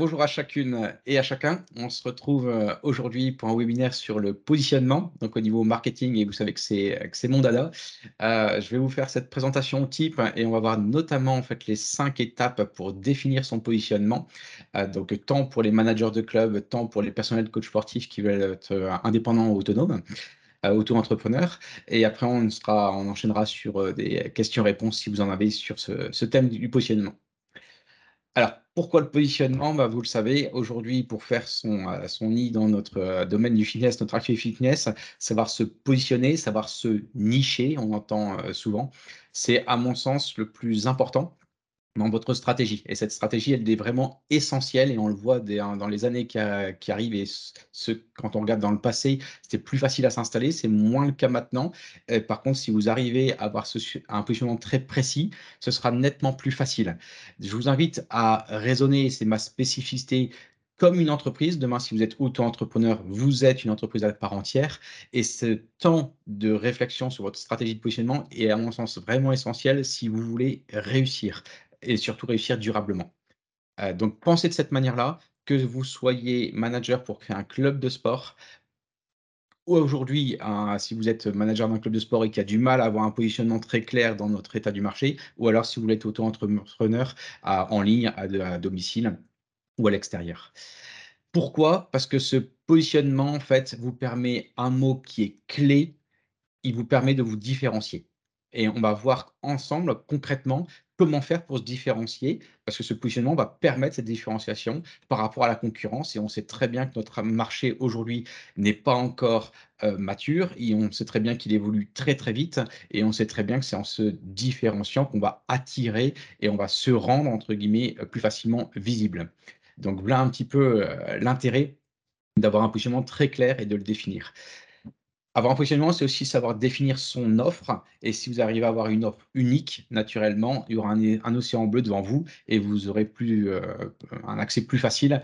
bonjour à chacune et à chacun. On se retrouve euh, aujourd'hui pour un webinaire sur le positionnement, donc au niveau marketing, et vous savez que c'est mon dada. Euh, je vais vous faire cette présentation type et on va voir notamment en fait les cinq étapes pour définir son positionnement. Euh, donc tant pour les managers de club, tant pour les personnels de coach sportifs qui veulent être indépendants ou autonomes auto-entrepreneurs. Et après, on, sera, on enchaînera sur des questions-réponses si vous en avez sur ce thème du positionnement. Alors, pourquoi le positionnement? Bah, Vous le savez, aujourd'hui, pour faire son, euh, son nid dans notre euh, domaine du fitness, notre activité fitness, savoir se positionner, savoir se nicher, on entend euh, souvent, c'est à mon sens le plus important dans votre stratégie. Et cette stratégie, elle est vraiment essentielle et on le voit hein, dans les années qui, arrivent et ce, quand on regarde dans le passé, c'était plus facile à s'installer, c'est moins le cas maintenant. par contre, si vous arrivez à avoir un positionnement très précis, ce sera nettement plus facile. Je vous invite à raisonner, c'est ma spécificité, comme une entreprise. Demain, si vous êtes auto-entrepreneur, vous êtes une entreprise à part entière. Et ce temps de réflexion sur votre stratégie de positionnement est, à mon sens, vraiment essentiel si vous voulez réussir et surtout réussir durablement. Euh, donc, pensez de cette manière-là, que vous soyez manager pour créer un club de sport, ou aujourd'hui, si vous êtes manager d'un club de sport et qui a du mal à avoir un positionnement très clair dans notre état du marché, ou alors si vous être auto-entrepreneur en ligne, à, domicile ou à l'extérieur. Pourquoi? Parce que ce positionnement, en fait, vous permet un mot qui est clé, il vous permet de vous différencier. Et on va voir ensemble concrètement comment faire pour se différencier, parce que ce positionnement va permettre cette différenciation par rapport à la concurrence. Et on sait très bien que notre marché aujourd'hui n'est pas encore euh, mature, et on sait très bien qu'il évolue très très vite, et on sait très bien que c'est en se différenciant qu'on va attirer et on va se rendre, entre guillemets, euh, plus facilement visible. Donc voilà un petit peu euh, l'intérêt d'avoir un positionnement très clair et de le définir. Avoir un positionnement, c'est aussi savoir définir son offre. Et si vous arrivez à avoir une offre unique, naturellement, il y aura un, océan bleu devant vous et vous aurez plus, euh, un accès plus facile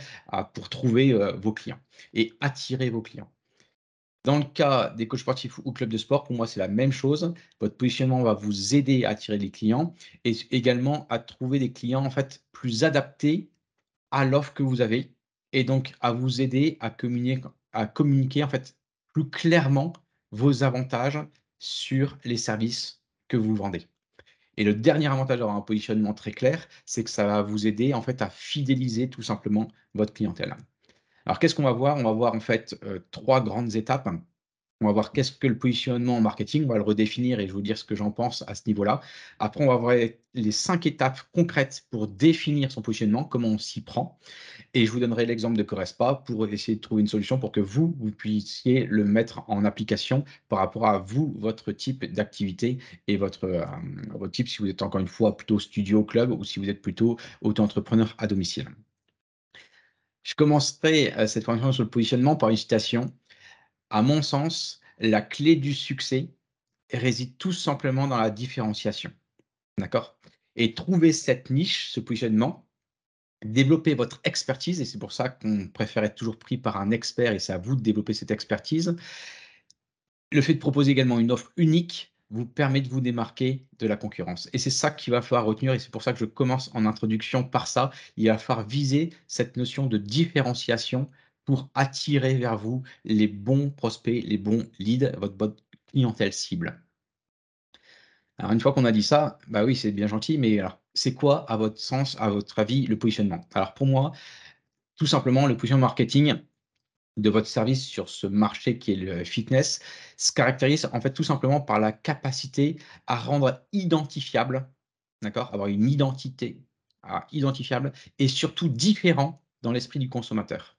pour trouver euh, vos clients et attirer vos clients. Dans le cas des coachs sportifs ou clubs de sport, pour moi, c'est la même chose. Votre positionnement va vous aider à attirer des clients et également à trouver des clients en fait plus adaptés à l'offre que vous avez et donc à vous aider à communiquer, à communiquer en fait plus clairement vos avantages sur les services que vous vendez. Et le dernier avantage d'avoir un positionnement très clair, c'est que ça va vous aider en fait à fidéliser tout simplement votre clientèle. Alors qu'est-ce qu'on va voir? On va voir en fait euh, trois grandes étapes. On va voir qu'est-ce que le positionnement en marketing, on va le redéfinir et je vais vous dire ce que j'en pense à ce niveau-là. Après, on va voir les cinq étapes concrètes pour définir son positionnement, comment on s'y prend. Et je vous donnerai l'exemple de Correspa pour essayer de trouver une solution pour que vous, vous puissiez le mettre en application par rapport à vous, votre type d'activité et votre, euh, type, si vous êtes encore une fois plutôt studio, club ou si vous êtes plutôt auto-entrepreneur à domicile. Je commencerai euh, cette formation sur le positionnement par une citation à mon sens, la clé du succès réside tout simplement dans la différenciation. D'accord? Et trouver cette niche, ce positionnement, développer votre expertise, et c'est pour ça qu'on préfère être toujours pris par un expert, et c'est à vous de développer cette expertise. Le fait de proposer également une offre unique vous permet de vous démarquer de la concurrence. Et c'est ça qu'il va falloir retenir, et c'est pour ça que je commence en introduction par ça. Il va falloir viser cette notion de différenciation pour attirer vers vous les bons prospects, les bons leads, votre bonne clientèle cible. Alors une fois qu'on a dit ça, bah oui, c'est bien gentil, mais alors c'est quoi à votre sens, à votre avis, le positionnement? Alors pour moi, tout simplement, le positionnement marketing de votre service sur ce marché qui est le fitness se caractérise en fait tout simplement par la capacité à rendre identifiable, d'accord, avoir une identité identifiable et surtout différent dans l'esprit du consommateur.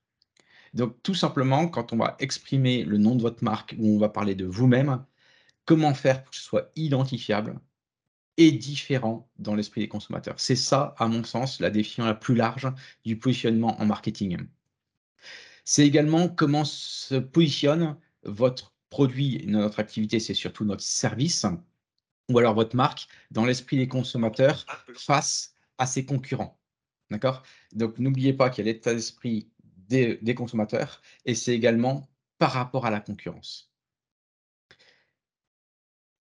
Donc, tout simplement, quand on va exprimer le nom de votre marque ou on va parler de vous-même, comment faire pour que ce soit identifiable et différent dans l'esprit des consommateurs? C'est ça, à mon sens, la définition la plus large du positionnement en marketing. C'est également comment se positionne votre produit, notre activité, c'est surtout notre service, ou alors votre marque, dans l'esprit des consommateurs face à ses concurrents. D'accord? Donc, n'oubliez pas qu'il y a l'état d'esprit des, consommateurs et c'est également par rapport à la concurrence.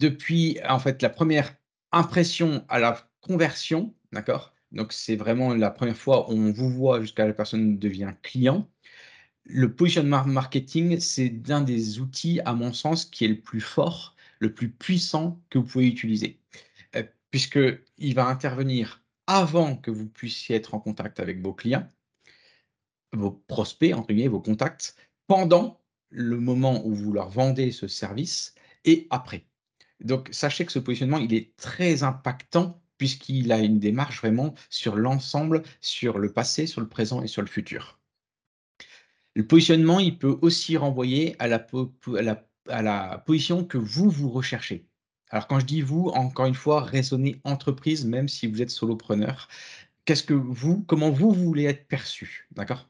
Depuis, en fait, la première impression à la conversion, d'accord Donc, c'est vraiment la première fois où on vous voit jusqu'à la personne devient client. Le positionnement marketing, c'est l'un des outils, à mon sens, qui est le plus fort, le plus puissant que vous pouvez utiliser, euh, puisqu'il va intervenir avant que vous puissiez être en contact avec vos clients, vos prospects, entre guillemets, vos contacts, pendant le moment où vous leur vendez ce service et après. Donc, sachez que ce positionnement, il est très impactant puisqu'il a une démarche vraiment sur l'ensemble, sur le passé, sur le présent et sur le futur. Le positionnement, il peut aussi renvoyer à la, position que vous, vous recherchez. Alors, quand je dis vous, encore une fois, raisonnez entreprise, même si vous êtes solopreneur. Qu'est-ce que vous, comment vous, voulez être perçu D'accord?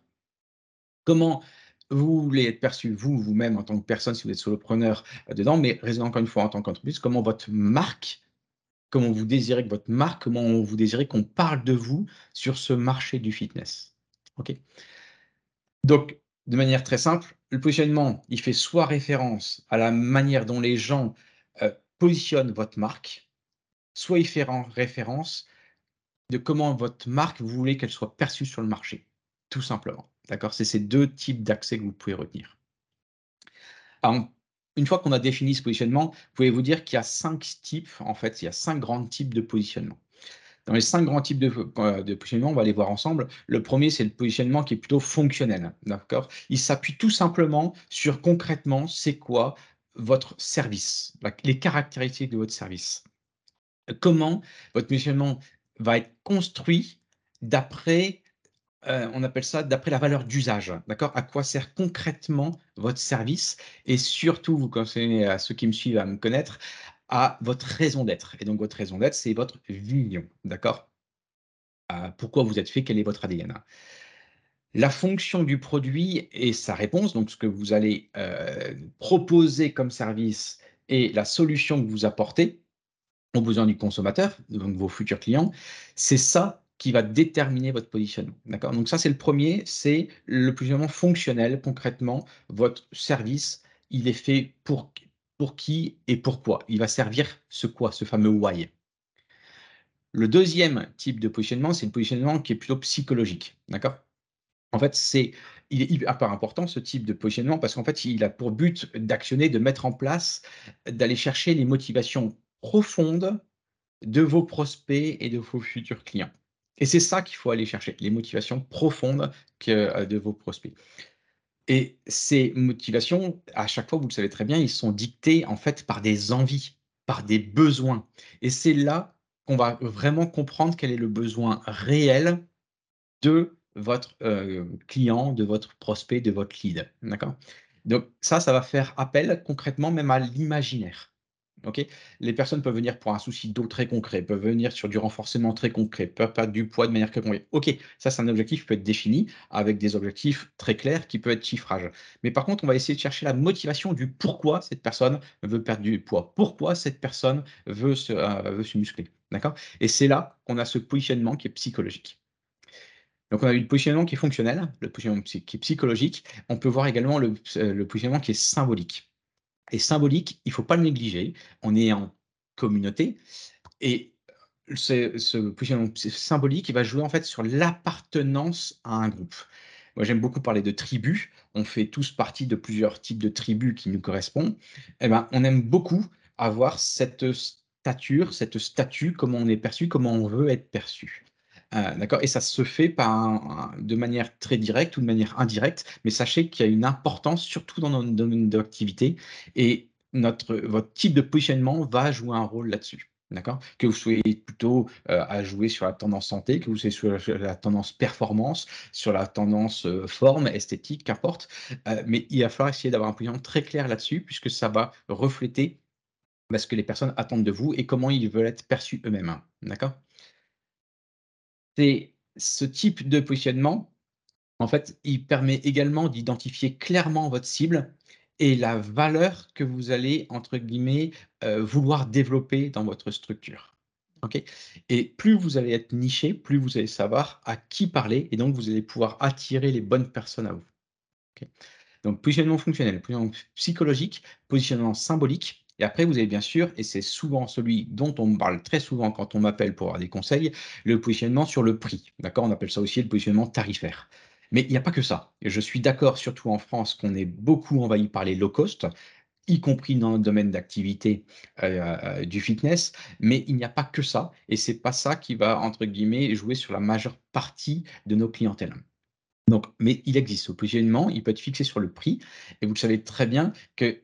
Comment vous voulez être perçu, vous, vous-même, en tant que personne, si vous êtes solopreneur euh, dedans, mais raisonnez encore une fois en tant qu'entreprise, comment votre marque, comment vous désirez que votre marque, comment vous désirez qu'on parle de vous sur ce marché du fitness? OK Donc, de manière très simple, le positionnement, il fait soit référence à la manière dont les gens euh, positionnent votre marque, soit il fait référence de comment votre marque, vous voulez qu'elle soit perçue sur le marché, tout simplement. D'accord C'est ces deux types d'accès que vous pouvez retenir. Alors, une fois qu'on a défini ce positionnement, vous pouvez vous dire qu'il y a cinq types, en fait, il y a cinq grands types de positionnement? Dans les cinq grands types de, euh, de, positionnement, on va les voir ensemble. Le premier, c'est le positionnement qui est plutôt fonctionnel. D'accord? Il s'appuie tout simplement sur concrètement, c'est quoi votre service, les caractéristiques de votre service. Comment votre positionnement va être construit d'après, euh, on appelle ça d'après la valeur d'usage. D'accord? À quoi sert concrètement votre service? Et surtout, vous conseillez à ceux qui me suivent à me connaître, à votre raison d'être. Et donc, votre raison d'être, c'est votre vision. D'accord? Euh, Pourquoi vous êtes fait? Quel est votre ADN La fonction du produit et sa réponse, donc ce que vous allez euh, proposer comme service et la solution que vous apportez aux besoins du consommateur, donc vos futurs clients, c'est ça qui va déterminer votre positionnement. D'accord? Donc ça, c'est le premier, c'est le positionnement fonctionnel. Concrètement, votre service, il est fait pour pour qui et pourquoi. Il va servir ce quoi, ce fameux why. Le deuxième type de positionnement, c'est le positionnement qui est plutôt psychologique. D'accord? En fait, c'est il est hyper important ce type de positionnement parce qu'en fait, il a pour but d'actionner, de mettre en place, d'aller chercher les motivations profondes de vos prospects et de vos futurs clients. Et c'est ça qu'il faut aller chercher, les motivations profondes euh, de vos prospects. Et ces motivations, à chaque fois, vous le savez très bien, ils sont dictés en fait par des envies, par des besoins. Et c'est là qu'on va vraiment comprendre quel est le besoin réel de votre euh, client, de votre prospect, de votre lead. D'accord? Donc ça, ça va faire appel concrètement même à l'imaginaire les personnes peuvent venir pour un souci d'eau très concret, peuvent venir sur du renforcement très concret, peuvent perdre du poids de manière très concrète. Ok, ça c'est un objectif qui peut être défini avec des objectifs très clairs qui peuvent être chiffrage. Mais par contre, on va essayer de chercher la motivation du pourquoi cette personne veut perdre du poids, pourquoi cette personne veut se, euh, muscler. D'accord? Et c'est là qu'on a ce positionnement qui est psychologique. Donc, on a eu le positionnement qui est fonctionnel, le positionnement qui est psychologique. On peut voir également le, euh, le positionnement qui est symbolique. Et symbolique, il ne faut pas le négliger. On est en communauté et ce, symbolique, il va jouer en fait sur l'appartenance à un groupe. Moi, j'aime beaucoup parler de tribus. On fait tous partie de plusieurs types de tribus qui nous correspondent. Eh ben, on aime beaucoup avoir cette stature, cette statue, comment on est perçu, comment on veut être perçu. Euh, d'accord Et ça se fait par de manière très directe ou de manière indirecte, mais sachez qu'il y a une importance, surtout dans notre domaine d'activité, et notre, votre type de positionnement va jouer un rôle là-dessus. D'accord? Que vous soyez plutôt euh, à jouer sur la tendance santé, que vous soyez sur la, tendance performance, sur la tendance euh, forme, esthétique, qu'importe. mais il va falloir essayer d'avoir un positionnement très clair là-dessus, puisque ça va refléter bah, ce que les personnes attendent de vous et comment ils veulent être perçus eux-mêmes, hein. d'accord? C'est ce type de positionnement, en fait, il permet également d'identifier clairement votre cible et la valeur que vous allez, entre guillemets, heu, vouloir développer dans votre structure. Et plus vous allez être niché, plus vous allez savoir à qui parler et donc vous allez pouvoir attirer les bonnes personnes à vous. Donc positionnement fonctionnel, positionnement psychologique, positionnement symbolique et après vous avez bien sûr, et c'est souvent celui dont on me parle très souvent quand on m'appelle pour avoir des conseils, le positionnement sur le prix. D'accord? On appelle ça aussi le positionnement tarifaire. Mais il n'y a pas que ça. Je suis d'accord, surtout en France, qu'on est beaucoup envahi par les low cost, y compris dans le domaine d'activité euh, du fitness, mais il n'y a pas que ça, et c'est pas ça qui va, entre guillemets, jouer sur la majeure partie de nos clientèles. Donc, mais il existe ce positionnement, il peut être fixé sur le prix, et vous le savez très bien que,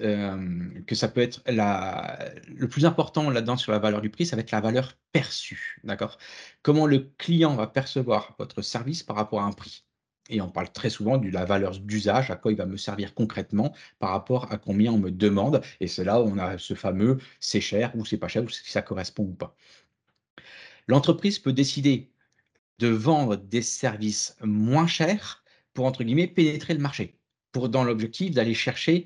euh, que ça peut être le plus important là-dedans sur la valeur du prix, ça va être la valeur perçue, d'accord? Comment le client va percevoir votre service par rapport à un prix? Et on parle très souvent de la valeur d'usage, à quoi il va me servir concrètement par rapport à combien on me demande. Et c'est là où on a ce fameux c'est cher ou c'est pas cher ou si ça correspond ou pas. L'entreprise peut décider de vendre des services moins chers pour, entre guillemets, pénétrer le marché, pour dans l'objectif d'aller chercher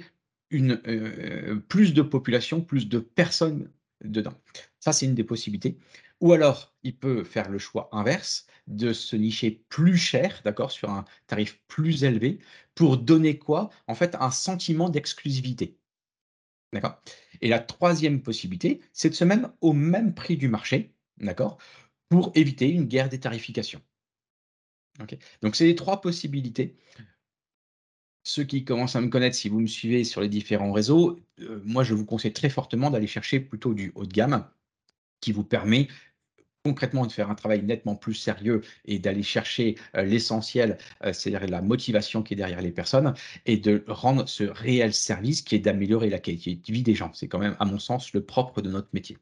une, euh, plus de population, plus de personnes dedans. Ça, c'est une des possibilités. Ou alors, il peut faire le choix inverse de se nicher plus cher, d'accord, sur un tarif plus élevé, pour donner quoi? En fait, un sentiment d'exclusivité. D'accord? Et la troisième possibilité, c'est de se mettre au même prix du marché, d'accord? Pour éviter une guerre des tarifications. Donc, c'est les trois possibilités. Ceux qui commencent à me connaître, si vous me suivez sur les différents réseaux, euh, moi, je vous conseille très fortement d'aller chercher plutôt du haut de gamme qui vous permet concrètement de faire un travail nettement plus sérieux et d'aller chercher euh, l'essentiel, euh, c'est-à-dire la motivation qui est derrière les personnes et de rendre ce réel service qui est d'améliorer la qualité de vie des gens. C'est quand même, à mon sens, le propre de notre métier.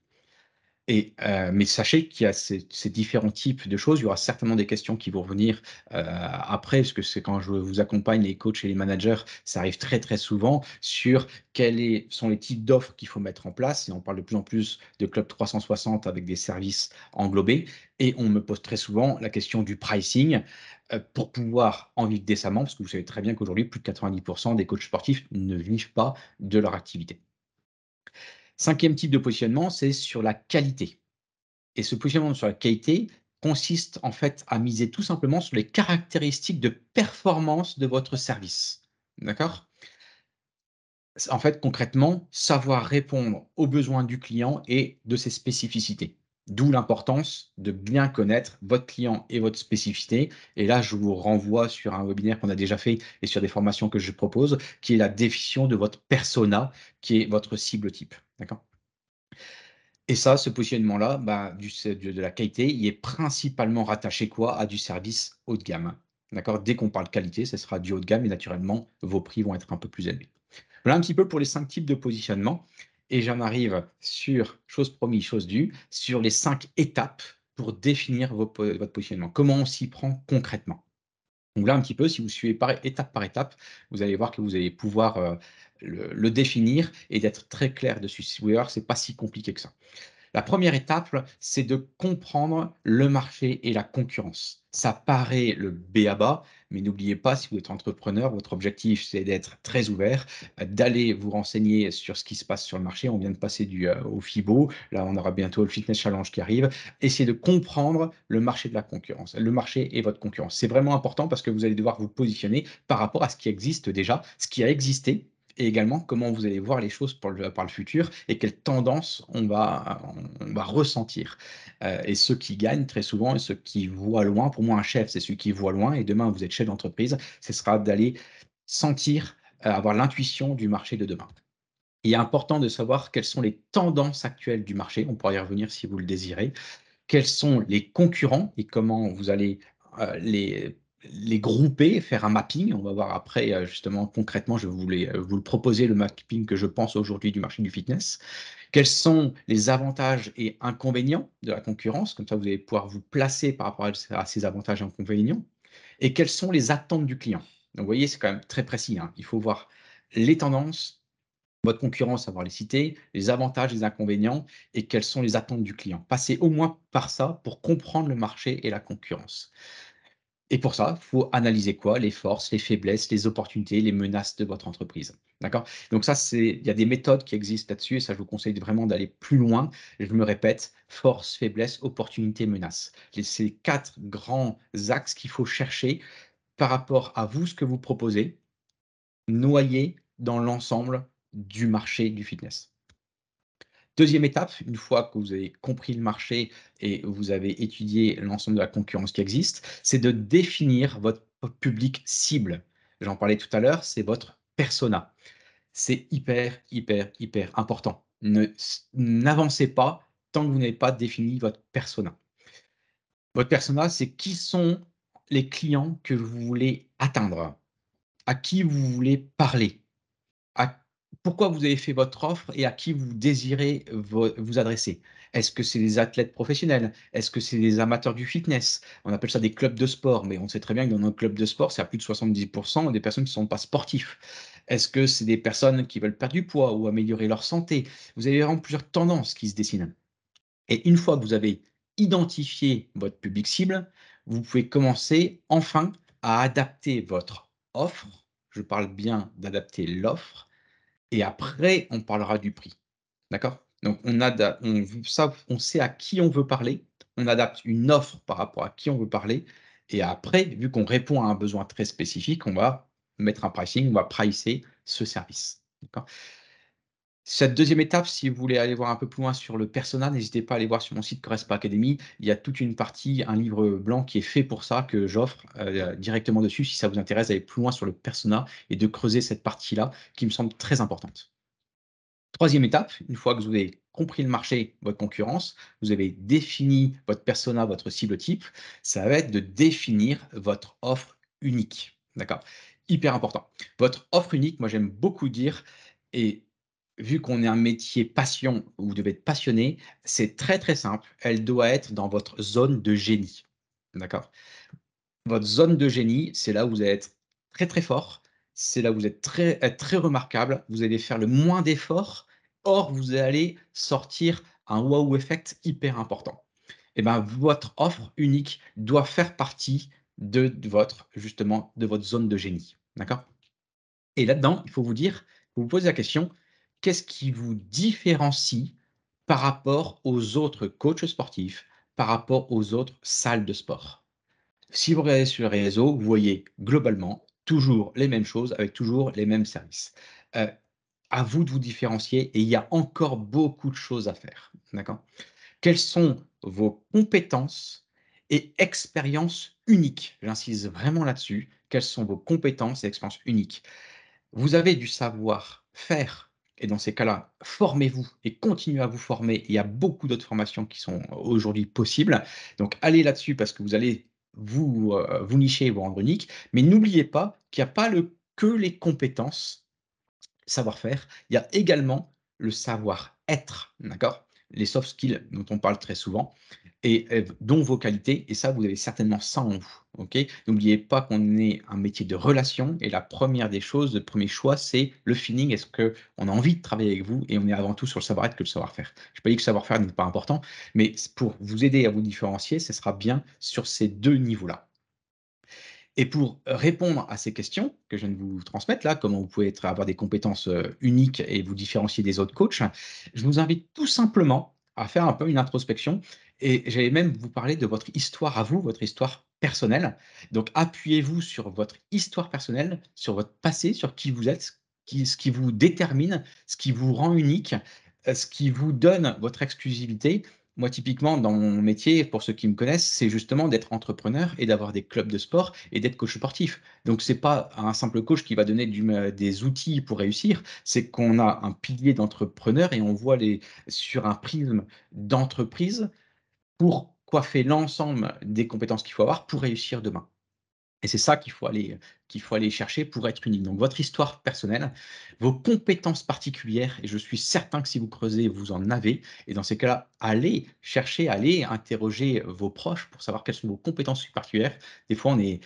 Euh, mais sachez qu'il y a ces, différents types de choses. Il y aura certainement des questions qui vont revenir euh, après, parce que c'est quand je vous accompagne, les coachs et les managers, ça arrive très très souvent sur quels sont les types d'offres qu'il faut mettre en place. Et on parle de plus en plus de Club 360 avec des services englobés. Et on me pose très souvent la question du pricing euh, pour pouvoir en vivre décemment, parce que vous savez très bien qu'aujourd'hui, plus de 90% des coachs sportifs ne vivent pas de leur activité. Cinquième type de positionnement, c'est sur la qualité. Et ce positionnement sur la qualité consiste en fait à miser tout simplement sur les caractéristiques de performance de votre service. D'accord? En fait, concrètement, savoir répondre aux besoins du client et de ses spécificités. D'où l'importance de bien connaître votre client et votre spécificité. Et là, je vous renvoie sur un webinaire qu'on a déjà fait et sur des formations que je propose, qui est la définition de votre persona, qui est votre cible type. D'accord Et ça, ce positionnement-là, bah, du, de, la qualité, il est principalement rattaché quoi? À du service haut de gamme. D'accord? Dès qu'on parle qualité, ce sera du haut de gamme et naturellement, vos prix vont être un peu plus élevés. Voilà un petit peu pour les cinq types de positionnement. Et j'en arrive sur, chose promise, chose due, sur les cinq étapes pour définir votre positionnement. Comment on s'y prend concrètement? Donc là, un petit peu, si vous suivez étape par étape, vous allez voir que vous allez pouvoir euh, le, définir et d'être très clair dessus. Si vous voulez voir, ce n'est pas si compliqué que ça. La première étape, c'est de comprendre le marché et la concurrence. Ça paraît le B à bas, mais n'oubliez pas, si vous êtes entrepreneur, votre objectif, c'est d'être très ouvert, d'aller vous renseigner sur ce qui se passe sur le marché. On vient de passer du, euh, au FIBO. Là, on aura bientôt le Fitness Challenge qui arrive. Essayez de comprendre le marché de la concurrence, le marché et votre concurrence. C'est vraiment important parce que vous allez devoir vous positionner par rapport à ce qui existe déjà, ce qui a existé et également comment vous allez voir les choses par le, futur et quelles tendances on va, on va ressentir. Euh, et ceux qui gagnent très souvent et ceux qui voient loin, pour moi un chef c'est celui qui voit loin et demain vous êtes chef d'entreprise, ce sera d'aller sentir, euh, avoir l'intuition du marché de demain. Il est important de savoir quelles sont les tendances actuelles du marché, on pourra y revenir si vous le désirez, quels sont les concurrents et comment vous allez euh, les les grouper, faire un mapping. On va voir après, euh, justement, concrètement, je voulais euh, vous le proposer, le mapping que je pense aujourd'hui du marché du fitness. Quels sont les avantages et inconvénients de la concurrence? Comme ça, vous allez pouvoir vous placer par rapport à ces avantages et inconvénients. Et quelles sont les attentes du client? Donc, vous voyez, c'est quand même très précis. Hein. Il faut voir les tendances, votre concurrent, savoir les citer, les avantages, les inconvénients et quelles sont les attentes du client. Passez au moins par ça pour comprendre le marché et la concurrence. Et pour ça, il faut analyser quoi? Les forces, les faiblesses, les opportunités, les menaces de votre entreprise. D'accord? Donc ça, il y a des méthodes qui existent là-dessus et ça, je vous conseille vraiment d'aller plus loin. Je me répète, force, faiblesse, opportunité, menace. C'est quatre grands axes qu'il faut chercher par rapport à vous, ce que vous proposez, noyé dans l'ensemble du marché du fitness. Deuxième étape, une fois que vous avez compris le marché et vous avez étudié l'ensemble de la concurrence qui existe, c'est de définir votre public cible. J'en parlais tout à l'heure, c'est votre persona. C'est hyper, hyper, hyper important. N'avancez pas tant que vous n'avez pas défini votre persona. Votre persona, c'est qui sont les clients que vous voulez atteindre, à qui vous voulez parler, pourquoi vous avez fait votre offre et à qui vous désirez vous adresser. Est-ce que c'est des athlètes professionnels? Est-ce que c'est des amateurs du fitness? On appelle ça des clubs de sport, mais on sait très bien que dans nos clubs de sport, c'est à plus de 70% des personnes qui ne sont pas sportifs. Est-ce que c'est des personnes qui veulent perdre du poids ou améliorer leur santé? Vous avez vraiment plusieurs tendances qui se dessinent. Et une fois que vous avez identifié votre public cible, vous pouvez commencer enfin à adapter votre offre. Je parle bien d'adapter l'offre et après, on parlera du prix. D'accord? Donc, on, on sait à qui on veut parler, on adapte une offre par rapport à qui on veut parler, et après, vu qu'on répond à un besoin très spécifique, on va mettre un pricing, on va pricer ce service. D'accord? Cette deuxième étape, si vous voulez aller voir un peu plus loin sur le persona, n'hésitez pas à aller voir sur mon site Correspa Academy. Il y a toute une partie, un livre blanc qui est fait pour ça, que j'offre euh, directement dessus. Si ça vous intéresse d'aller plus loin sur le persona et de creuser cette partie-là, qui me semble très importante. Troisième étape, une fois que vous avez compris le marché, votre concurrence, vous avez défini votre persona, votre cible type, ça va être de définir votre offre unique. D'accord? Hyper important. Votre offre unique, moi j'aime beaucoup dire, et vu qu'on est un métier passion, vous devez être passionné, c'est très très simple. Elle doit être dans votre zone de génie. D'accord? Votre zone de génie, c'est là où vous allez être très très fort. C'est là où vous êtes très, très remarquable. Vous allez faire le moins d'efforts. Or, vous allez sortir un wow effect hyper important. Et eh ben, votre offre unique doit faire partie de votre, justement, de votre zone de génie. D'accord? Et là-dedans, il faut vous dire, vous vous posez la question, qu'est-ce qui vous différencie par rapport aux autres coachs sportifs, par rapport aux autres salles de sport? Si vous regardez sur les réseaux, vous voyez globalement toujours les mêmes choses avec toujours les mêmes services. Euh, à vous de vous différencier et il y a encore beaucoup de choses à faire. D'accord? Quelles sont vos compétences et expériences uniques? J'insiste vraiment là-dessus. Quelles sont vos compétences et expériences uniques? Vous avez du savoir-faire et dans ces cas-là, formez-vous et continuez à vous former. Il y a beaucoup d'autres formations qui sont aujourd'hui possibles. Donc, allez là-dessus parce que vous allez vous, euh, vous nicher et vous rendre unique. Mais n'oubliez pas qu'il n'y a pas le, que les compétences, savoir-faire. Il y a également le savoir-être. D'accord? Les soft skills dont on parle très souvent et euh, dont vos qualités. Et ça, vous avez certainement ça en vous. Ok? N'oubliez pas qu'on est un métier de relation. Et la première des choses, le premier choix, c'est le feeling. Est-ce qu'on a envie de travailler avec vous Et on est avant tout sur le savoir-être que le savoir-faire? Je ne pas que le savoir-faire n'est pas important, mais pour vous aider à vous différencier, ce sera bien sur ces deux niveaux-là. Et pour répondre à ces questions que je viens de vous transmettre là, comment vous pouvez être, avoir des compétences euh, uniques et vous différencier des autres coachs, je vous invite tout simplement à faire un peu une introspection et j'allais même vous parler de votre histoire à vous, votre histoire personnelle. Donc, appuyez-vous sur votre histoire personnelle, sur votre passé, sur qui vous êtes, ce qui vous détermine, ce qui vous rend unique, euh, ce qui vous donne votre exclusivité. Moi, typiquement, dans mon métier, pour ceux qui me connaissent, c'est justement d'être entrepreneur et d'avoir des clubs de sport et d'être coach sportif. Donc, ce n'est pas un simple coach qui va donner euh, des outils pour réussir, c'est qu'on a un pilier d'entrepreneur et on voit les, sur un prisme d'entreprise pour coiffer l'ensemble des compétences qu'il faut avoir pour réussir demain. Et c'est ça qu'il faut, aller, chercher pour être unique. Donc, votre histoire personnelle, vos compétences particulières, et je suis certain que si vous creusez, vous en avez. Et dans ces cas-là, allez chercher, allez interroger vos proches pour savoir quelles sont vos compétences particulières. Des fois, on est,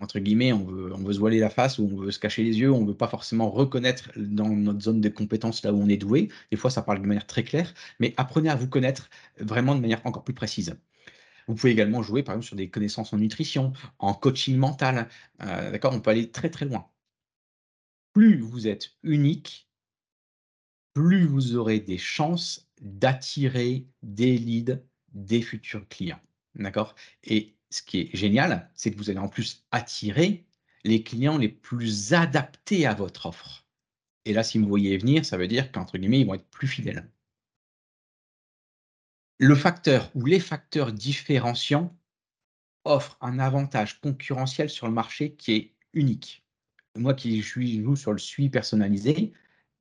entre guillemets, on veut, on veut se voiler la face ou on veut se cacher les yeux, on ne veut pas forcément reconnaître dans notre zone de compétences là où on est doué. Des fois, ça parle de manière très claire, mais apprenez à vous connaître vraiment de manière encore plus précise. Vous pouvez également jouer, par exemple, sur des connaissances en nutrition, en coaching mental. Euh, d'accord On peut aller très, très loin. Plus vous êtes unique, plus vous aurez des chances d'attirer des leads, des futurs clients. D'accord? Et ce qui est génial, c'est que vous allez en plus attirer les clients les plus adaptés à votre offre. Et là, si vous voyez venir, ça veut dire qu'entre guillemets, ils vont être plus fidèles. Le facteur ou les facteurs différenciants offrent un avantage concurrentiel sur le marché qui est unique. Moi qui joue sur le suivi personnalisé,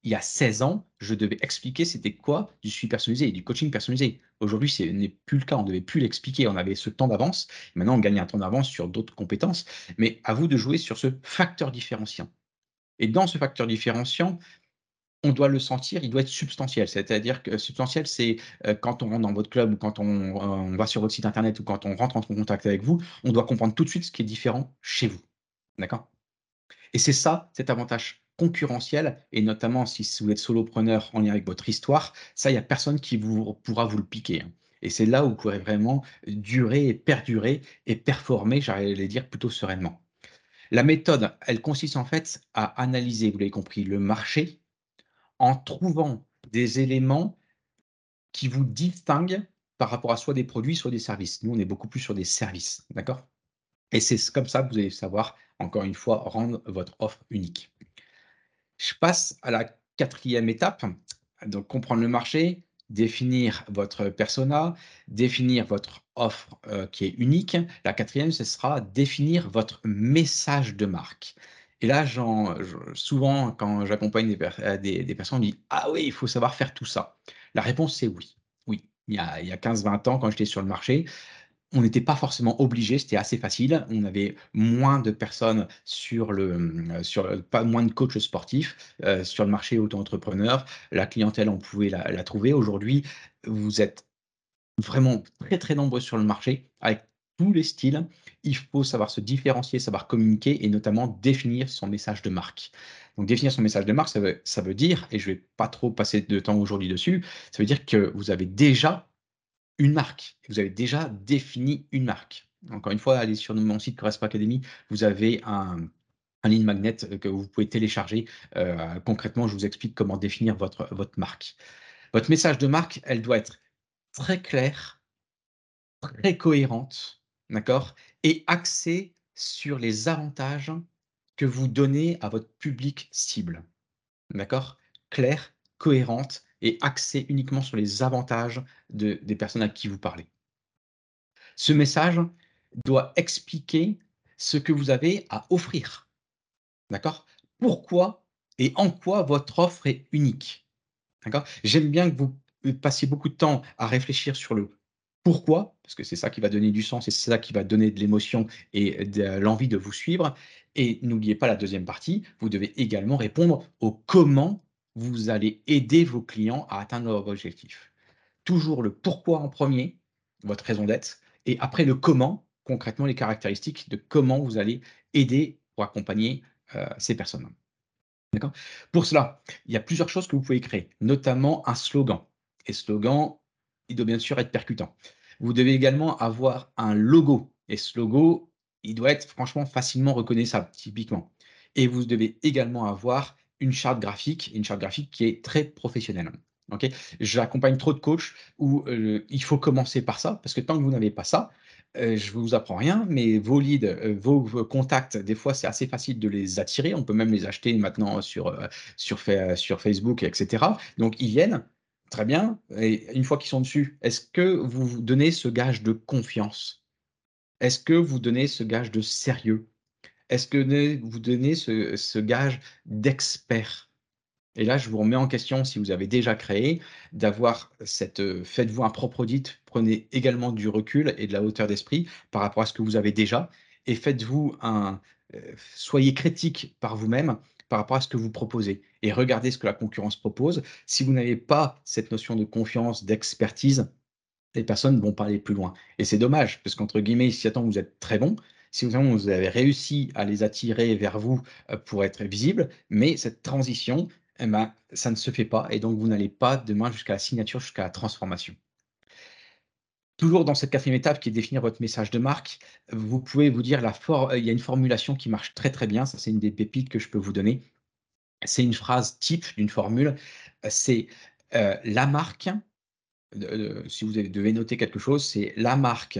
il y a 16 ans, je devais expliquer c'était quoi du suivi personnalisé et du coaching personnalisé. Aujourd'hui, ce n'est plus le cas, on ne devait plus l'expliquer, on avait ce temps d'avance. Maintenant, on gagne un temps d'avance sur d'autres compétences, mais à vous de jouer sur ce facteur différenciant. Et dans ce facteur différenciant, on doit le sentir, il doit être substantiel. C'est-à-dire que substantiel, c'est euh, quand on rentre dans votre club ou quand on, on, va sur votre site internet ou quand on rentre en contact avec vous, on doit comprendre tout de suite ce qui est différent chez vous. D'accord? Et c'est ça, cet avantage concurrentiel, et notamment si vous êtes solopreneur en lien avec votre histoire, ça, il n'y a personne qui vous, pourra vous le piquer. Hein. Et c'est là où vous pourrez vraiment durer et perdurer et performer, j'allais dire, plutôt sereinement. La méthode, elle consiste en fait à analyser, vous l'avez compris, le marché en trouvant des éléments qui vous distinguent par rapport à soit des produits, soit des services. Nous, on est beaucoup plus sur des services, d'accord? Et c'est comme ça que vous allez savoir, encore une fois, rendre votre offre unique. Je passe à la quatrième étape, donc comprendre le marché, définir votre persona, définir votre offre euh, qui est unique. La quatrième, ce sera définir votre message de marque. Et là, souvent, quand j'accompagne des, euh, personnes, on me dit Ah oui, il faut savoir faire tout ça. La réponse, c'est oui. Oui. Il y a, a 15-20 ans, quand j'étais sur le marché, on n'était pas forcément obligé, c'était assez facile. On avait moins de personnes sur le, euh, sur pas moins de coachs sportifs euh, sur le marché auto-entrepreneur. La clientèle, on pouvait la, trouver. Aujourd'hui, vous êtes vraiment très très nombreux sur le marché avec tous les styles. Il faut savoir se différencier, savoir communiquer et notamment définir son message de marque. Donc définir son message de marque, ça veut, ça veut dire, et je ne vais pas trop passer de temps aujourd'hui dessus, ça veut dire que vous avez déjà une marque. Vous avez déjà défini une marque. Encore une fois, allez sur mon site Correspa Academy, vous avez un, un ligne magnet euh, que vous pouvez télécharger. Euh, concrètement, je vous explique comment définir votre, votre marque. Votre message de marque, elle doit être très claire, très cohérente, d'accord? Et axée sur les avantages que vous donnez à votre public cible. D'accord? Claire, cohérente et axé uniquement sur les avantages de, des personnes à qui vous parlez. Ce message doit expliquer ce que vous avez à offrir. D'accord? Pourquoi et en quoi votre offre est unique. D'accord? J'aime bien que vous passiez beaucoup de temps à réfléchir sur le pourquoi, parce que c'est ça qui va donner du sens c'est ça qui va donner de l'émotion et de l'envie de vous suivre. Et n'oubliez pas la deuxième partie, vous devez également répondre au comment vous allez aider vos clients à atteindre leur objectif. Toujours le pourquoi en premier, votre raison d'être, et après le comment, concrètement les caractéristiques de comment vous allez aider pour accompagner euh, ces personnes. Pour cela, il y a plusieurs choses que vous pouvez créer, notamment un slogan. Et slogan, il doit bien sûr être percutant. Vous devez également avoir un logo. Et ce logo, il doit être franchement facilement reconnaissable, typiquement. Et vous devez également avoir une charte graphique, une charte graphique qui est très professionnelle. Ok, J'accompagne trop de coachs où euh, il faut commencer par ça, parce que tant que vous n'avez pas ça, euh, je ne vous apprends rien, mais vos leads, euh, vos, contacts, des fois, c'est assez facile de les attirer. On peut même les acheter maintenant sur, sur, sur Facebook, etc. Donc, ils viennent, très bien. Et une fois qu'ils sont dessus, est-ce que vous donnez ce gage de confiance? Est-ce que vous donnez ce gage de sérieux? Est-ce que vous donnez ce, gage d'expert? Et là, je vous remets en question si vous avez déjà créé, d'avoir cette, euh, faites-vous un propre audit, prenez également du recul et de la hauteur d'esprit par rapport à ce que vous avez déjà, et faites-vous un, euh, soyez critique par vous-même par rapport à ce que vous proposez et regardez ce que la concurrence propose. Si vous n'avez pas cette notion de confiance, d'expertise, les personnes ne vont pas aller plus loin. Et c'est dommage, parce qu'entre guillemets, si attend vous êtes très bon, si vous avez réussi à les attirer vers vous pour être visible, mais cette transition, eh ben, ça ne se fait pas et donc vous n'allez pas demain jusqu'à la signature, jusqu'à la transformation. Toujours dans cette quatrième étape qui est définir votre message de marque, vous pouvez vous dire la il y a une formulation qui marche très très bien, ça c'est une des pépites que je peux vous donner. C'est une phrase type d'une formule, c'est euh, la marque, si vous devez noter quelque chose, c'est la marque,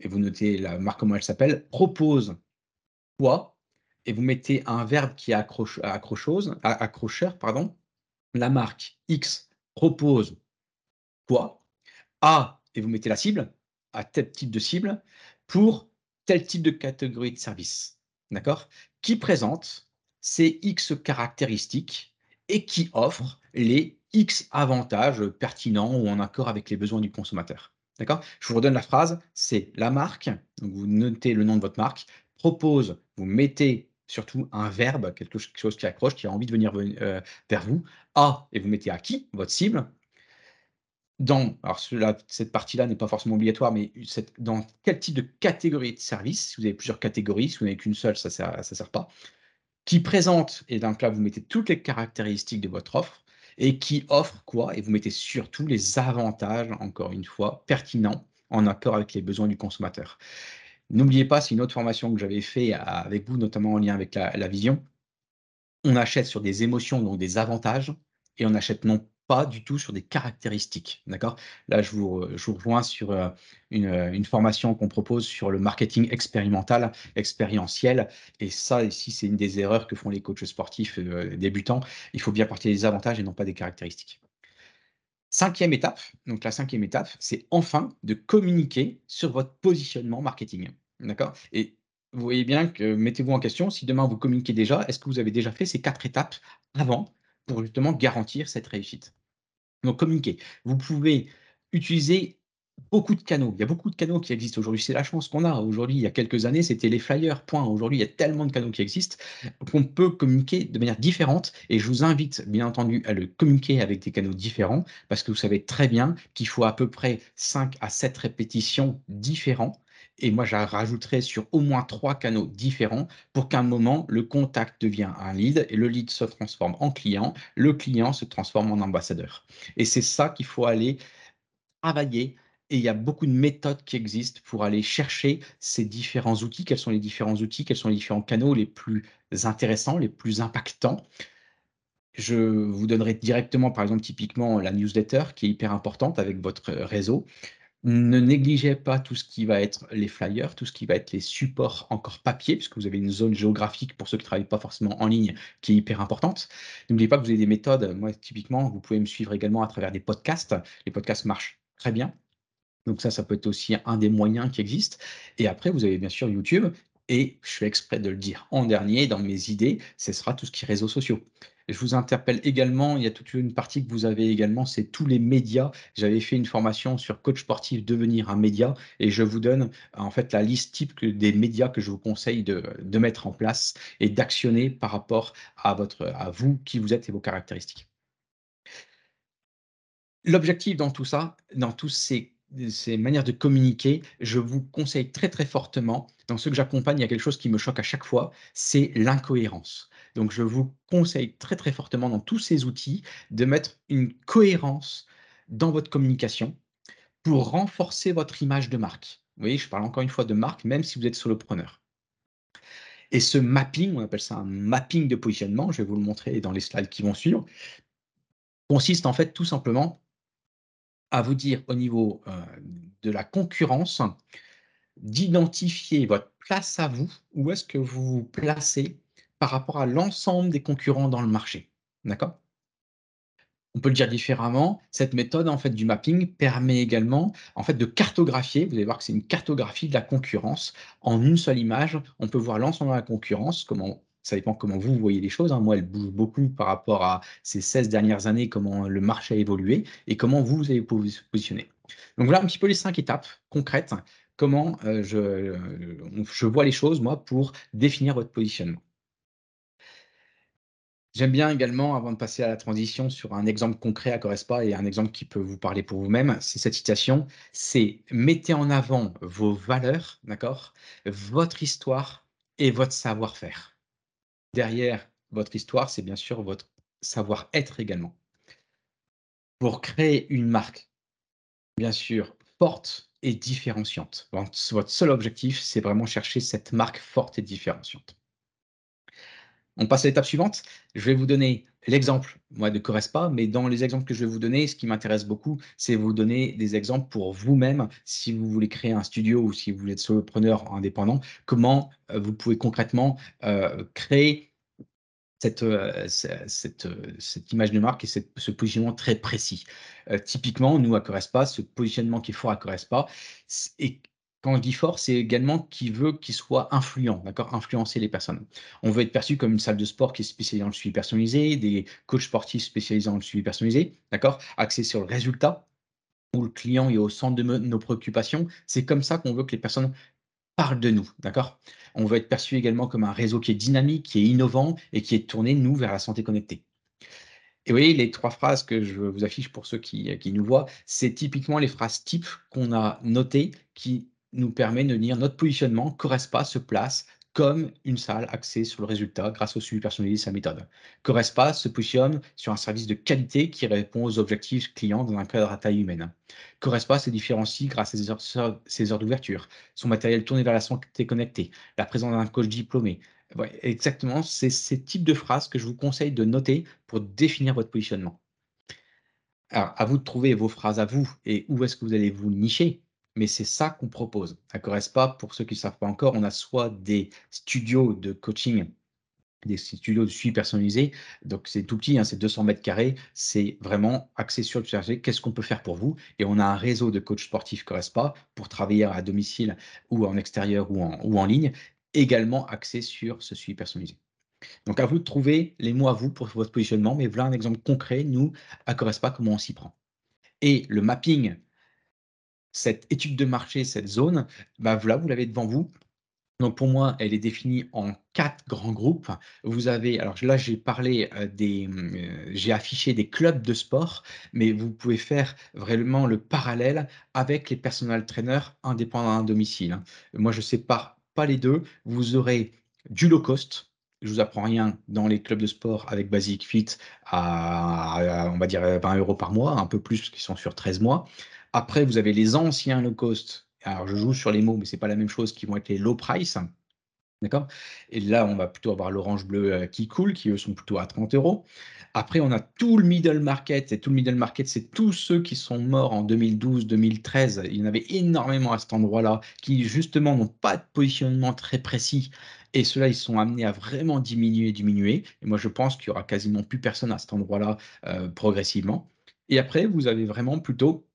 et vous notez la marque comment elle s'appelle, propose quoi, et vous mettez un verbe qui est accroche, accrocheur, pardon. La marque X propose quoi, A et vous mettez la cible, à tel type de cible, pour tel type de catégorie de service. D'accord? Qui présente ces X caractéristiques et qui offre les X avantages pertinents ou en accord avec les besoins du consommateur. D'accord? Je vous redonne la phrase, c'est la marque, donc vous notez le nom de votre marque, propose, vous mettez surtout un verbe, quelque chose qui accroche, qui a envie de venir euh, vers vous, A, et vous mettez à qui, votre cible, dans, alors cette partie-là n'est pas forcément obligatoire, mais dans quel type de catégorie de service, si vous avez plusieurs catégories, si vous n'avez qu'une seule, ça ne sert, pas, qui présente, et donc là, vous mettez toutes les caractéristiques de votre offre, et qui offre quoi Et vous mettez surtout les avantages, encore une fois, pertinents, en accord avec les besoins du consommateur. N'oubliez pas, c'est une autre formation que j'avais fait avec vous, notamment en lien avec la, la vision. On achète sur des émotions, donc des avantages, et on achète non pas du tout sur des caractéristiques. D'accord? Là, je vous, rejoins sur euh, une, euh, une formation qu'on propose sur le marketing expérimental, expérientiel. Et ça, ici, c'est une des erreurs que font les coachs sportifs euh, débutants. Il faut bien partir des avantages et non pas des caractéristiques. Cinquième étape, donc la cinquième étape, c'est enfin de communiquer sur votre positionnement marketing. D'accord? Et vous voyez bien que mettez-vous en question, si demain vous communiquez déjà, est-ce que vous avez déjà fait ces quatre étapes avant pour justement garantir cette réussite. Donc communiquer. Vous pouvez utiliser beaucoup de canaux. Il y a beaucoup de canaux qui existent aujourd'hui. C'est la chance qu'on a. Aujourd'hui, il y a quelques années, c'était les flyers. Aujourd'hui, il y a tellement de canaux qui existent qu'on peut communiquer de manière différente. Et je vous invite, bien entendu, à le communiquer avec des canaux différents parce que vous savez très bien qu'il faut à peu près 5 à 7 répétitions différents et moi, je rajouterais sur au moins trois canaux différents pour qu'à un moment, le contact devienne un lead et le lead se transforme en client, le client se transforme en ambassadeur. Et c'est ça qu'il faut aller travailler. Et il y a beaucoup de méthodes qui existent pour aller chercher ces différents outils. Quels sont les différents outils? Quels sont les différents canaux les plus intéressants, les plus impactants? Je vous donnerai directement, par exemple, typiquement la newsletter qui est hyper importante avec votre réseau. Ne négligez pas tout ce qui va être les flyers, tout ce qui va être les supports encore papier, puisque vous avez une zone géographique pour ceux qui ne travaillent pas forcément en ligne qui est hyper importante. N'oubliez pas que vous avez des méthodes. Moi, typiquement, vous pouvez me suivre également à travers des podcasts. Les podcasts marchent très bien. Donc ça, ça peut être aussi un des moyens qui existent. Et après, vous avez bien sûr YouTube. Et je fais exprès de le dire en dernier, dans mes idées, ce sera tout ce qui est réseaux sociaux. Je vous interpelle également, il y a toute une partie que vous avez également, c'est tous les médias. J'avais fait une formation sur coach sportif, devenir un média, et je vous donne en fait la liste type des médias que je vous conseille de, de mettre en place et d'actionner par rapport à, votre, à vous, qui vous êtes et vos caractéristiques. L'objectif dans tout ça, dans tous ces ces manières de communiquer, je vous conseille très très fortement, dans ce que j'accompagne, il y a quelque chose qui me choque à chaque fois, c'est l'incohérence. Donc, je vous conseille très, très fortement dans tous ces outils de mettre une cohérence dans votre communication pour renforcer votre image de marque. Vous voyez, je parle encore une fois de marque, même si vous êtes solopreneur. Et ce mapping, on appelle ça un mapping de positionnement, je vais vous le montrer dans les slides qui vont suivre, consiste en fait tout simplement à vous dire au niveau euh, de la concurrence, d'identifier votre place à vous, où est-ce que vous vous placez par rapport à l'ensemble des concurrents dans le marché. D'accord? On peut le dire différemment, cette méthode en fait du mapping permet également en fait de cartographier, vous allez voir que c'est une cartographie de la concurrence en une seule image, on peut voir l'ensemble de la concurrence, comment ça dépend comment vous voyez les choses. Hein. Moi, elle bouge beaucoup par rapport à ces 16 dernières années, comment le marché a évolué et comment vous, vous avez positionné. Donc voilà un petit peu les cinq étapes concrètes, comment euh, je, euh, je vois les choses, moi, pour définir votre positionnement. J'aime bien également, avant de passer à la transition, sur un exemple concret à Correspa et un exemple qui peut vous parler pour vous-même, c'est cette citation, c'est mettez en avant vos valeurs, d'accord, votre histoire et votre savoir-faire. Derrière votre histoire, c'est bien sûr votre savoir-être également. Pour créer une marque, bien sûr, forte et différenciante. Votre seul objectif, c'est vraiment chercher cette marque forte et différenciante. On passe à l'étape suivante. Je vais vous donner l'exemple, moi, de Correspa, mais dans les exemples que je vais vous donner, ce qui m'intéresse beaucoup, c'est vous donner des exemples pour vous-même, si vous voulez créer un studio ou si vous être solopreneur indépendant, comment euh, vous pouvez concrètement euh, créer cette, euh, cette, image de marque et ce positionnement très précis. typiquement, nous, à Correspa, ce positionnement qui est fort à Correspa est quand je dis fort, c'est également qui veut qu'il soit influent, d'accord Influencer les personnes. On veut être perçu comme une salle de sport qui est spécialisée dans le suivi personnalisé, des coachs sportifs spécialisés dans le suivi personnalisé, d'accord Axé sur le résultat, où le client est au centre de nos préoccupations. C'est comme ça qu'on veut que les personnes parlent de nous, d'accord On veut être perçu également comme un réseau qui est dynamique, qui est innovant et qui est tourné, nous, vers la santé connectée. Et vous voyez, les trois phrases que je vous affiche pour ceux qui, qui nous voient, c'est typiquement les phrases types qu'on a notées qui nous permet de dire notre positionnement Correspa se place comme une salle axée sur le résultat grâce au suivi personnalisé de sa méthode. Correspa se positionne sur un service de qualité qui répond aux objectifs clients dans un cadre à taille humaine. Correspa se différencie grâce à ses heures, d'ouverture, son matériel tourné vers la santé connectée, la présence d'un coach diplômé. exactement, c'est ces types de phrases que je vous conseille de noter pour définir votre positionnement. Alors, à vous de trouver vos phrases à vous et où est-ce que vous allez vous nicher? Mais c'est ça qu'on propose. À Correspa, pour ceux qui ne savent pas encore, on a soit des studios de coaching, des studios de suivi personnalisé. Donc, c'est tout petit, hein, c'est 200 mètres carrés. C'est vraiment axé sur le sujet. Qu'est-ce qu'on peut faire pour vous? Et on a un réseau de coachs sportifs Correspa pour travailler à domicile ou en extérieur ou en, ligne, également axé sur ce suivi personnalisé. Donc, à vous de trouver les mots à vous pour votre positionnement. Mais voilà un exemple concret, nous, à Correspa, comment on s'y prend. Et le mapping cette étude de marché, cette zone, bah voilà, vous l'avez devant vous. Donc pour moi, elle est définie en quatre grands groupes. Vous avez, alors là j'ai parlé euh, des, euh, j'ai affiché des clubs de sport, mais vous pouvez faire vraiment le parallèle avec les personal trainers indépendants à domicile. Hein. Moi je sépare pas les deux. Vous aurez du low cost, je vous apprends rien dans les clubs de sport avec Basic Fit à, on va dire 20 euros par mois, un peu plus qui sont sur 13 mois. Après, vous avez les anciens low cost. Alors, je joue sur les mots, mais ce n'est pas la même chose, qui vont être les low price. D'accord? Et là, on va plutôt avoir l'orange bleu euh, qui coule, qui eux sont plutôt à 30 euros. Après, on a tout le middle market. Et tout le middle market, c'est tous ceux qui sont morts en 2012, 2013. Il y en avait énormément à cet endroit-là, qui justement n'ont pas de positionnement très précis. Et ceux-là, ils sont amenés à vraiment diminuer, diminuer. Et moi, je pense qu'il y aura quasiment plus personne à cet endroit-là euh, progressivement. Et après, vous avez vraiment plutôt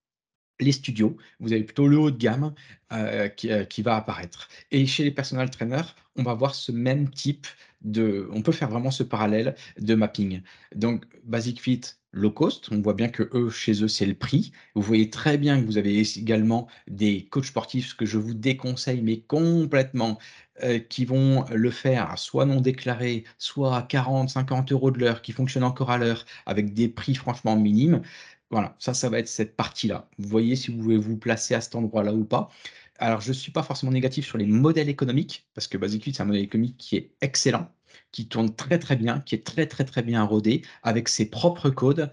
les studios, vous avez plutôt le haut de gamme euh, euh, qui, va apparaître. Et chez les personal trainers, on va voir ce même type de... On peut faire vraiment ce parallèle de mapping. Donc, Basic Fit, low cost, on voit bien que eux, chez eux, c'est le prix. Vous voyez très bien que vous avez également des coachs sportifs, ce que je vous déconseille, mais complètement, euh, qui vont le faire soit non déclaré, soit à 40, 50 euros de l'heure, qui fonctionnent encore à l'heure, avec des prix franchement minimes. Voilà, ça, ça va être cette partie-là. Vous voyez si vous pouvez vous placer à cet endroit-là ou pas. Alors, je ne suis pas forcément négatif sur les modèles économiques, parce que Basic c'est un modèle économique qui est excellent, qui tourne très très bien, qui est très très très bien rodé, avec ses propres codes.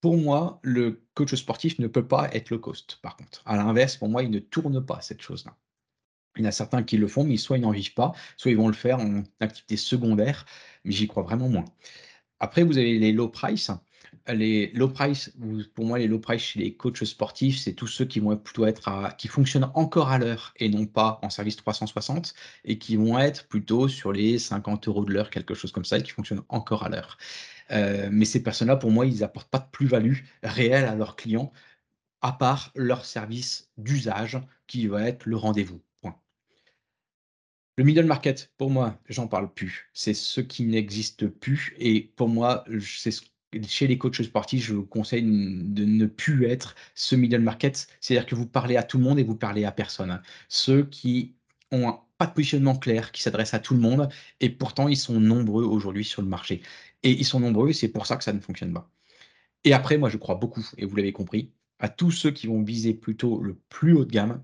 Pour moi, le coach sportif ne peut pas être low cost, par contre. À l'inverse, pour moi, il ne tourne pas cette chose-là. Il y en a certains qui le font, mais soit ils n'en vivent pas, soit ils vont le faire en activité secondaire, mais j'y crois vraiment moins. Après, vous avez les low price les low price, pour moi, les low price chez les coachs sportifs, c'est tous ceux qui vont plutôt être à, qui fonctionnent encore à l'heure et non pas en service 360 et qui vont être plutôt sur les 50 euros de l'heure, quelque chose comme ça, et qui fonctionnent encore à l'heure. Euh, mais ces personnes-là, pour moi, ils n'apportent pas de plus-value réelle à leurs clients, à part leur service d'usage qui va être le rendez-vous. Le middle market, pour moi, j'en parle plus. C'est ce qui n'existe plus. Et pour moi, c'est ce chez les coachs sportifs, je vous conseille de ne plus être ce middle market, c'est-à-dire que vous parlez à tout le monde et vous parlez à personne. Ceux qui ont pas de positionnement clair, qui s'adressent à tout le monde, et pourtant ils sont nombreux aujourd'hui sur le marché. Et ils sont nombreux, c'est pour ça que ça ne fonctionne pas. Et après, moi, je crois beaucoup, et vous l'avez compris, à tous ceux qui vont viser plutôt le plus haut de gamme.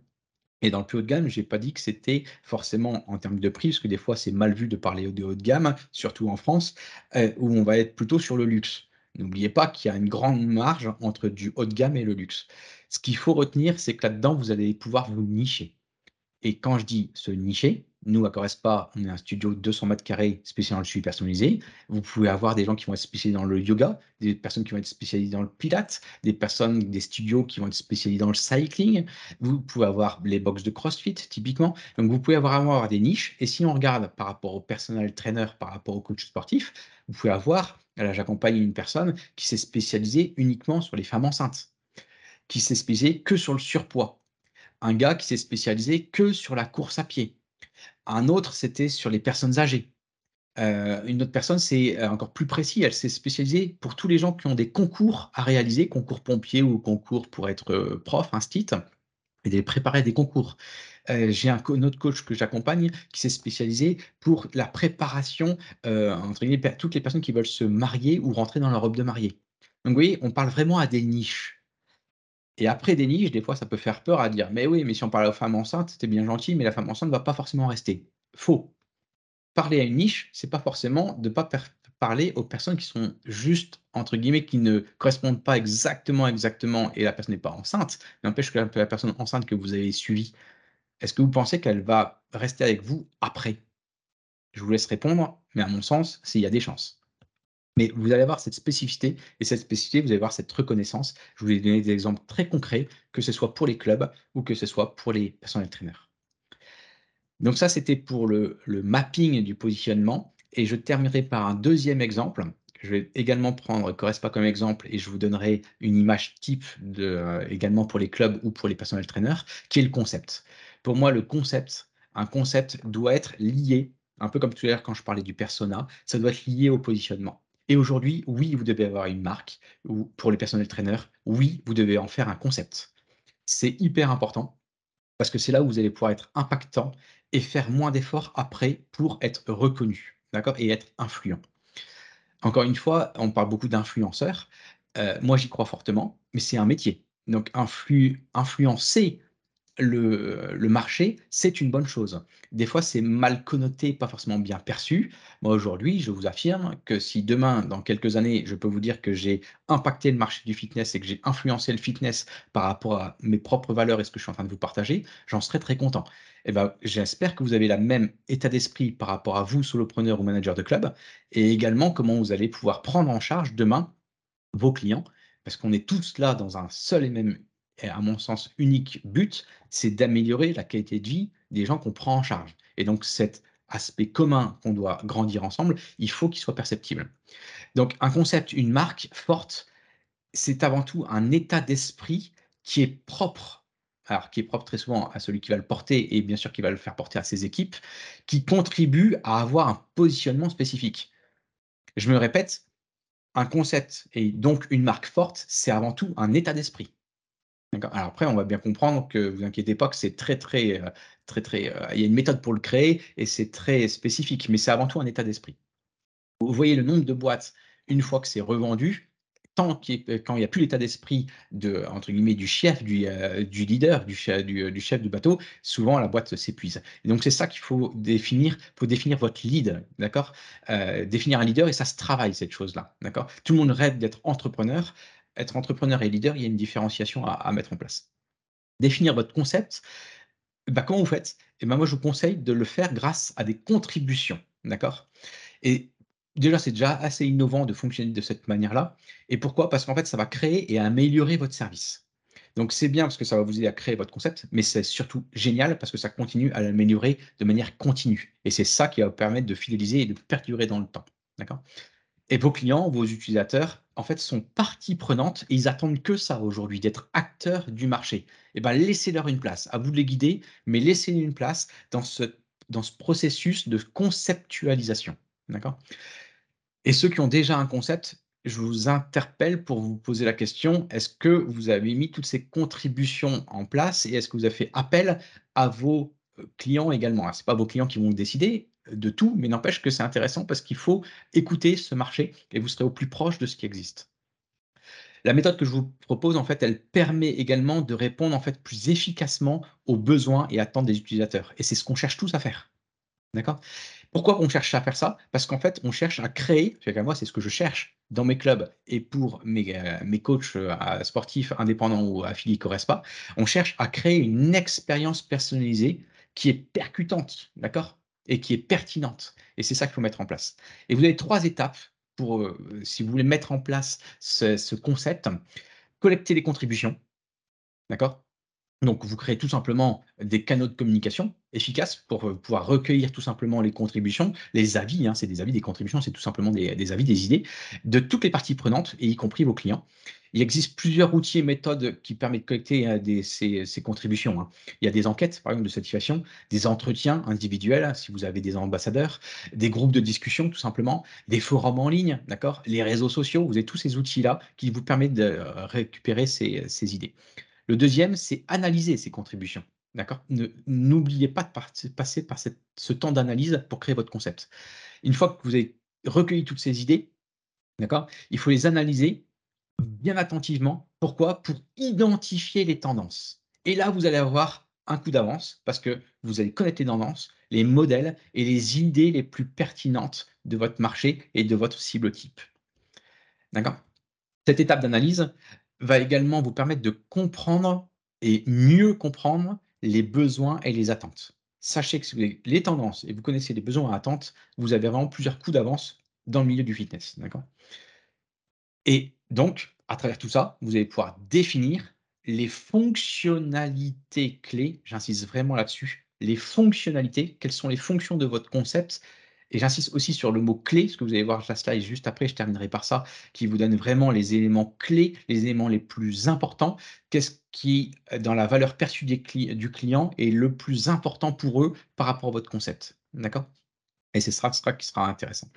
Et dans le plus haut de gamme, je n'ai pas dit que c'était forcément en termes de prix, parce que des fois, c'est mal vu de parler de haut de gamme, surtout en France, euh, où on va être plutôt sur le luxe. N'oubliez pas qu'il y a une grande marge entre du haut de gamme et le luxe. Ce qu'il faut retenir, c'est que là-dedans, vous allez pouvoir vous nicher. Et quand je dis se nicher, nous, à Correspa, on est un studio de 200 mètres carrés spécialisé dans le suivi personnalisé. Vous pouvez avoir des gens qui vont être spécialisés dans le yoga, des personnes qui vont être spécialisées dans le pilates, des personnes, des studios qui vont être spécialisés dans le cycling. Vous pouvez avoir les box de CrossFit, typiquement. Donc, vous pouvez vraiment avoir des niches. Et si on regarde par rapport au personnel trainer, par rapport au coach sportif, vous pouvez avoir, j'accompagne une personne qui s'est spécialisée uniquement sur les femmes enceintes, qui s'est spécialisée que sur le surpoids. Un gars qui s'est spécialisé que sur la course à pied un autre, c'était sur les personnes âgées. Euh, une autre personne, c'est euh, encore plus précis, elle s'est spécialisée pour tous les gens qui ont des concours à réaliser, concours pompiers ou concours pour être euh, prof, instit, et de préparer des concours. J'ai un, autre coach que j'accompagne qui s'est spécialisé pour la préparation entre toutes les personnes qui veulent se marier ou rentrer dans leur robe de mariée. Donc vous voyez, on parle vraiment à des niches. Et après des niches, des fois, ça peut faire peur à dire Mais oui, mais si on parle aux femmes enceintes, c'était bien gentil, mais la femme enceinte ne va pas forcément rester. Faux. Parler à une niche, c'est pas forcément de ne pas parler aux personnes qui sont juste, entre guillemets, qui ne correspondent pas exactement, exactement, et la personne n'est pas enceinte. N'empêche que la personne enceinte que vous avez suivie, est-ce que vous pensez qu'elle va rester avec vous après? Je vous laisse répondre, mais à mon sens, s'il y a des chances. Mais vous allez avoir cette spécificité, et cette spécificité, vous allez avoir cette reconnaissance. Je vous ai donné des exemples très concrets, que ce soit pour les clubs ou que ce soit pour les personnels traîneurs. Donc ça, c'était pour le, mapping du positionnement. Et je terminerai par un deuxième exemple. Je vais également prendre Correspa comme exemple et je vous donnerai une image type euh, également pour les clubs ou pour les personnels traîneurs, qui est le concept. Pour moi, le concept, un concept doit être lié, un peu comme tout à l'heure quand je parlais du persona, ça doit être lié au positionnement. Et aujourd'hui, oui, vous devez avoir une marque, ou pour les personnels traîneurs, oui, vous devez en faire un concept. C'est hyper important parce que c'est là où vous allez pouvoir être impactant et faire moins d'efforts après pour être reconnu, d'accord, et être influent. Encore une fois, on parle beaucoup d'influenceurs. Euh, moi, j'y crois fortement, mais c'est un métier. Donc, influencer le, marché, c'est une bonne chose. Des fois, c'est mal connoté, pas forcément bien perçu. Moi, aujourd'hui, je vous affirme que si demain, dans quelques années, je peux vous dire que j'ai impacté le marché du fitness et que j'ai influencé le fitness par rapport à mes propres valeurs et ce que je suis en train de vous partager, j'en serais très content. Eh ben, j'espère que vous avez le même état d'esprit par rapport à vous, solopreneur ou manager de club, et également comment vous allez pouvoir prendre en charge demain vos clients, parce qu'on est tous là dans un seul et même et à mon sens, unique but, c'est d'améliorer la qualité de vie des gens qu'on prend en charge. Et donc, cet aspect commun qu'on doit grandir ensemble, il faut qu'il soit perceptible. Donc, un concept, une marque forte, c'est avant tout un état d'esprit qui est propre. Alors, qui est propre très souvent à celui qui va le porter et bien sûr qui va le faire porter à ses équipes, qui contribue à avoir un positionnement spécifique. Je me répète, un concept et donc une marque forte, c'est avant tout un état d'esprit. Alors après, on va bien comprendre que vous inquiétez pas que c'est très, très, euh, très, très, euh, il y a une méthode pour le créer et c'est très spécifique, mais c'est avant tout un état d'esprit. Vous voyez le nombre de boîtes, une fois que c'est revendu, tant qu'il quand il n'y a plus l'état d'esprit de, entre guillemets, du chef, du, euh, leader, du, chef du bateau, souvent la boîte s'épuise. Donc c'est ça qu'il faut définir, faut définir votre lead, d'accord Définir un leader et ça se travaille cette chose-là, d'accord Tout le monde rêve d'être entrepreneur, être entrepreneur et leader, il y a une différenciation à, mettre en place. Définir votre concept, bah, comment vous faites? Et ben Moi, je vous conseille de le faire grâce à des contributions. D'accord? Et déjà, c'est déjà assez innovant de fonctionner de cette manière-là. Et pourquoi? Parce qu'en fait, ça va créer et améliorer votre service. Donc, c'est bien parce que ça va vous aider à créer votre concept, mais c'est surtout génial parce que ça continue à l'améliorer de manière continue. Et c'est ça qui va vous permettre de fidéliser et de perdurer dans le temps. D'accord? Et vos clients, vos utilisateurs, en fait, sont partie prenante et ils attendent que ça aujourd'hui, d'être acteurs du marché. Et eh ben, laissez-leur une place. À vous de les guider, mais laissez une place dans ce, dans ce processus de conceptualisation. D'accord? Et ceux qui ont déjà un concept, je vous interpelle pour vous poser la question est-ce que vous avez mis toutes ces contributions en place et est-ce que vous avez fait appel à vos euh, clients également? Ce pas vos clients qui vont décider, de tout, mais n'empêche que c'est intéressant parce qu'il faut écouter ce marché et vous serez au plus proche de ce qui existe. La méthode que je vous propose, en fait, elle permet également de répondre en fait plus efficacement aux besoins et attentes des utilisateurs. Et c'est ce qu'on cherche tous à faire. D'accord? Pourquoi on cherche à faire ça? Parce qu'en fait, on cherche à créer, moi, c'est ce que je cherche dans mes clubs et pour mes, euh, mes coachs euh, sportifs indépendants ou affiliés Correspa, on cherche à créer une expérience personnalisée qui est percutante, d'accord? Et qui est pertinente. Et c'est ça qu'il faut mettre en place. Et vous avez trois étapes pour, euh, si vous voulez mettre en place ce, concept, collecter les contributions, d'accord? Donc, vous créez tout simplement des canaux de communication efficaces pour euh, pouvoir recueillir tout simplement les contributions, les avis, hein, c'est des avis, des contributions, c'est tout simplement des, avis, des idées de toutes les parties prenantes, y compris vos clients. Il existe plusieurs outils et méthodes qui permettent de collecter euh, ces, contributions. Hein. Il y a des enquêtes, par exemple, de satisfaction, des entretiens individuels, si vous avez des ambassadeurs, des groupes de discussion, tout simplement, des forums en ligne, d'accord, les réseaux sociaux. Vous avez tous ces outils-là qui vous permettent de euh, récupérer ces idées. Le deuxième, c'est analyser ces contributions. D'accord? N'oubliez pas de passer par ce temps d'analyse pour créer votre concept. Une fois que vous avez recueilli toutes ces idées, d'accord? Il faut les analyser bien attentivement. Pourquoi? Pour identifier les tendances. Et là, vous allez avoir un coup d'avance parce que vous allez connaître les tendances, les modèles et les idées les plus pertinentes de votre marché et de votre cible type. D'accord? Cette étape d'analyse, va également vous permettre de comprendre et mieux comprendre les besoins et les attentes. Sachez que si vous avez les tendances et vous connaissez les besoins et attentes, vous avez vraiment plusieurs coups d'avance dans le milieu du fitness. Et donc, à travers tout ça, vous allez pouvoir définir les fonctionnalités clés, j'insiste vraiment là-dessus, les fonctionnalités, quelles sont les fonctions de votre concept et j'insiste aussi sur le mot clé, ce que vous allez voir la slide juste après, je terminerai par ça, qui vous donne vraiment les éléments clés, les éléments les plus importants. Qu'est-ce qui, dans la valeur perçue du client, est le plus important pour eux par rapport à votre concept. D'accord? Et c'est ça qui sera intéressant.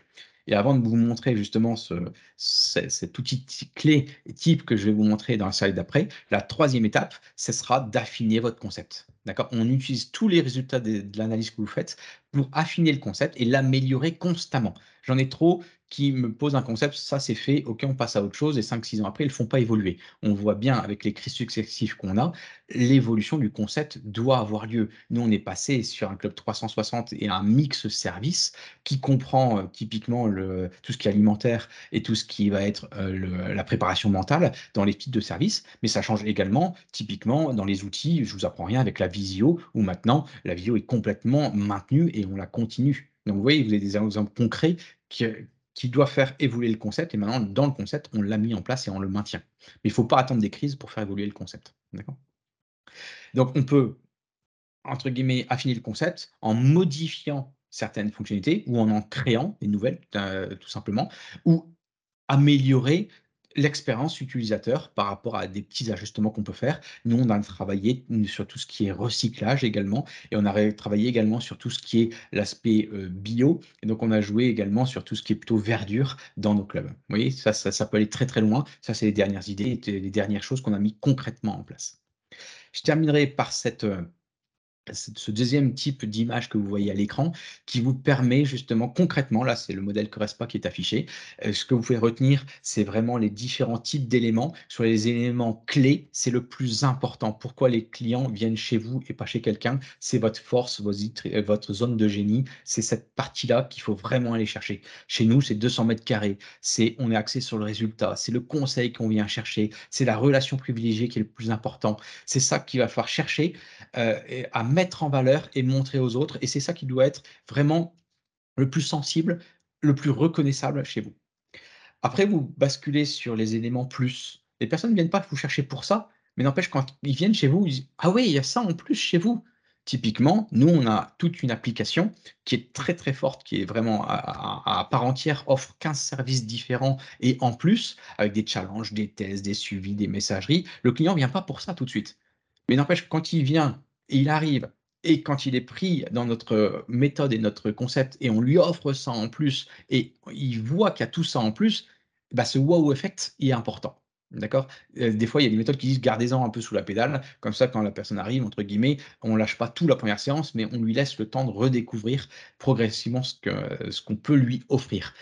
Et avant de vous montrer justement ce, cet outil clé type que je vais vous montrer dans la slide d'après, la troisième étape, ce sera d'affiner votre concept. On utilise tous les résultats de l'analyse que vous faites pour affiner le concept et l'améliorer constamment. J'en ai trop qui me posent un concept, ça c'est fait, ok, on passe à autre chose, et 5-6 ans après, ils ne font pas évoluer. On voit bien avec les crises successives qu'on a, l'évolution du concept doit avoir lieu. Nous, on est passé sur un club 360 et un mix service qui comprend euh, typiquement tout ce qui est alimentaire et tout ce qui va être euh, la préparation mentale dans les types de services, mais ça change également typiquement dans les outils, je vous apprends rien avec la visio, où maintenant la visio est complètement maintenue et on la continue. Donc vous voyez, vous avez des exemples concrets qui, qui doit faire évoluer le concept. Et maintenant, dans le concept, on l'a mis en place et on le maintient. Mais il ne faut pas attendre des crises pour faire évoluer le concept. Donc, on peut, entre guillemets, affiner le concept en modifiant certaines fonctionnalités ou en en créant des nouvelles, euh, tout simplement, ou améliorer l'expérience utilisateur par rapport à des petits ajustements qu'on peut faire. Nous, on a travaillé sur tout ce qui est recyclage également, et on a travaillé également sur tout ce qui est l'aspect euh, bio, et donc on a joué également sur tout ce qui est plutôt verdure dans nos clubs. Vous voyez, ça, ça, peut aller très très loin. Ça, c'est les dernières idées, les dernières choses qu'on a mis concrètement en place. Je terminerai par cette euh, ce deuxième type d'image que vous voyez à l'écran qui vous permet justement concrètement, là c'est le modèle Correspa qui est affiché, euh, ce que vous pouvez retenir c'est vraiment les différents types d'éléments. Sur les éléments clés, c'est le plus important. Pourquoi les clients viennent chez vous et pas chez quelqu'un? C'est votre force, euh, votre zone de génie, c'est cette partie-là qu'il faut vraiment aller chercher. Chez nous, c'est 200 mètres carrés, c'est on est axé sur le résultat, c'est le conseil qu'on vient chercher, c'est la relation privilégiée qui est le plus important. C'est ça qu'il va falloir chercher euh, à mettre en valeur et montrer aux autres. Et c'est ça qui doit être vraiment le plus sensible, le plus reconnaissable chez vous. Après, vous basculez sur les éléments plus. Les personnes ne viennent pas vous chercher pour ça, mais n'empêche, quand ils viennent chez vous, ils disent Ah oui, il y a ça en plus chez vous. Typiquement, nous, on a toute une application qui est très très forte, qui est vraiment à, part entière, offre 15 services différents et en plus, avec des challenges, des tests, des suivis, des messageries. Le client ne vient pas pour ça tout de suite. Mais n'empêche, quand il vient il arrive et quand il est pris dans notre méthode et notre concept et on lui offre ça en plus et il voit qu'il y a tout ça en plus, bah ce wow effect est important. D'accord? Euh, Des fois, il y a des méthodes qui disent gardez-en un peu sous la pédale. Comme ça, quand la personne arrive, entre guillemets, on ne lâche pas tout la première séance, mais on lui laisse le temps de redécouvrir progressivement ce qu'on peut lui offrir.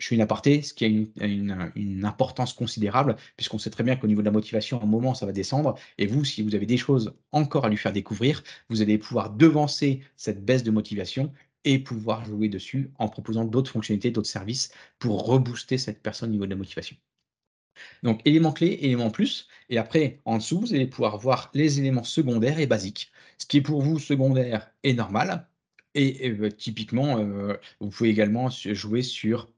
Je suis une aparté, ce qui a une, importance considérable, puisqu'on sait très bien qu'au niveau de la motivation, à un moment, ça va descendre. Et vous, si vous avez des choses encore à lui faire découvrir, vous allez pouvoir devancer cette baisse de motivation et pouvoir jouer dessus en proposant d'autres fonctionnalités, d'autres services pour rebooster cette personne au niveau de la motivation. Donc, éléments clés, éléments plus. Et après, en dessous, vous allez pouvoir voir les éléments secondaires et basiques. Ce qui est pour vous secondaire et normal. Et, euh, typiquement, euh, vous pouvez également jouer sur